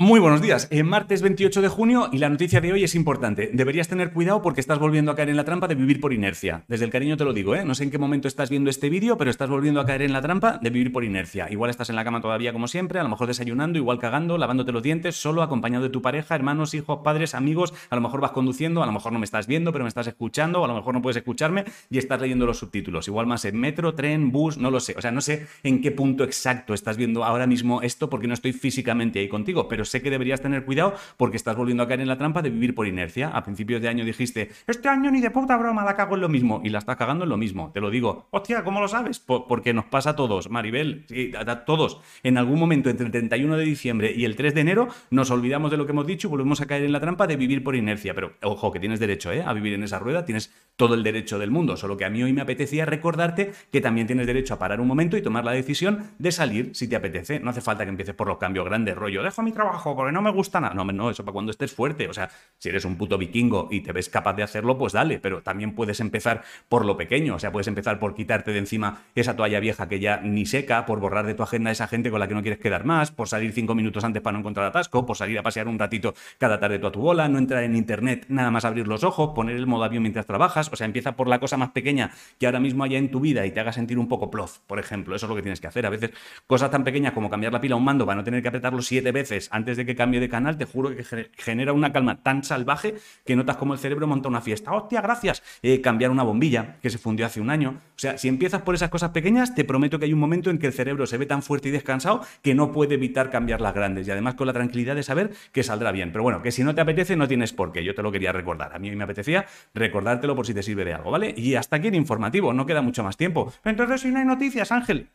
Muy buenos días. Es martes 28 de junio y la noticia de hoy es importante. Deberías tener cuidado porque estás volviendo a caer en la trampa de vivir por inercia. Desde el cariño te lo digo, ¿eh? No sé en qué momento estás viendo este vídeo, pero estás volviendo a caer en la trampa de vivir por inercia. Igual estás en la cama todavía como siempre, a lo mejor desayunando, igual cagando, lavándote los dientes, solo acompañado de tu pareja, hermanos, hijos, padres, amigos. A lo mejor vas conduciendo, a lo mejor no me estás viendo, pero me estás escuchando, a lo mejor no puedes escucharme y estás leyendo los subtítulos. Igual más en metro, tren, bus, no lo sé. O sea, no sé en qué punto exacto estás viendo ahora mismo esto porque no estoy físicamente ahí contigo, pero sé que deberías tener cuidado porque estás volviendo a caer en la trampa de vivir por inercia. A principios de año dijiste, este año ni de puta broma la cago en lo mismo y la estás cagando en lo mismo. Te lo digo, hostia, ¿cómo lo sabes? porque nos pasa a todos, Maribel, a, todos. En algún momento entre el 31 de diciembre y el 3 de enero nos olvidamos de lo que hemos dicho y volvemos a caer en la trampa de vivir por inercia. Pero ojo, que tienes derecho ¿eh? a vivir en esa rueda, tienes todo el derecho del mundo. Solo que a mí hoy me apetecía recordarte que también tienes derecho a parar un momento y tomar la decisión de salir si te apetece. No hace falta que empieces por los cambios grandes, rollo, dejo mi trabajo porque no me gusta nada. No, no, eso para cuando estés fuerte. O sea, si eres un puto vikingo y te ves capaz de hacerlo, pues dale, pero también puedes empezar por lo pequeño. O sea, puedes empezar por quitarte de encima esa toalla vieja que ya ni seca, por borrar de tu agenda a esa gente con la que no quieres quedar más, por salir cinco minutos antes para no encontrar atasco, por salir a pasear un ratito cada tarde tú a tu bola, no entrar en internet nada más abrir los ojos, poner el modo avión mientras trabajas. O sea, empieza por la cosa más pequeña que ahora mismo haya en tu vida y te haga sentir un poco plof, por ejemplo. Eso es lo que tienes que hacer. A veces cosas tan pequeñas como cambiar la pila a un mando para no tener que apretarlo siete veces antes de que cambie de canal, te juro que genera una calma tan salvaje que notas como el cerebro monta una fiesta. ¡Hostia, gracias! Eh, cambiar una bombilla que se fundió hace un año. O sea, si empiezas por esas cosas pequeñas, te prometo que hay un momento en que el cerebro se ve tan fuerte y descansado que no puede evitar cambiar las grandes. Y además con la tranquilidad de saber que saldrá bien. Pero bueno, que si no te apetece, no tienes por qué. Yo te lo quería recordar. A mí me apetecía recordártelo por si te sirve de algo, ¿vale? Y hasta aquí el informativo. No queda mucho más tiempo. Entonces, si no hay noticias, Ángel,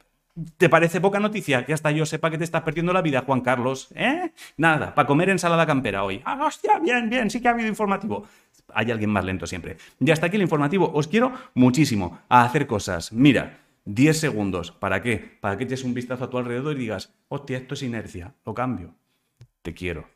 ¿Te parece poca noticia que hasta yo sepa que te estás perdiendo la vida, Juan Carlos? ¿Eh? Nada, para comer ensalada campera hoy. ¡Ah, hostia! Bien, bien, sí que ha habido informativo. Hay alguien más lento siempre. Y hasta aquí el informativo. Os quiero muchísimo a hacer cosas. Mira, 10 segundos. ¿Para qué? Para que eches un vistazo a tu alrededor y digas, hostia, esto es inercia. Lo cambio. Te quiero.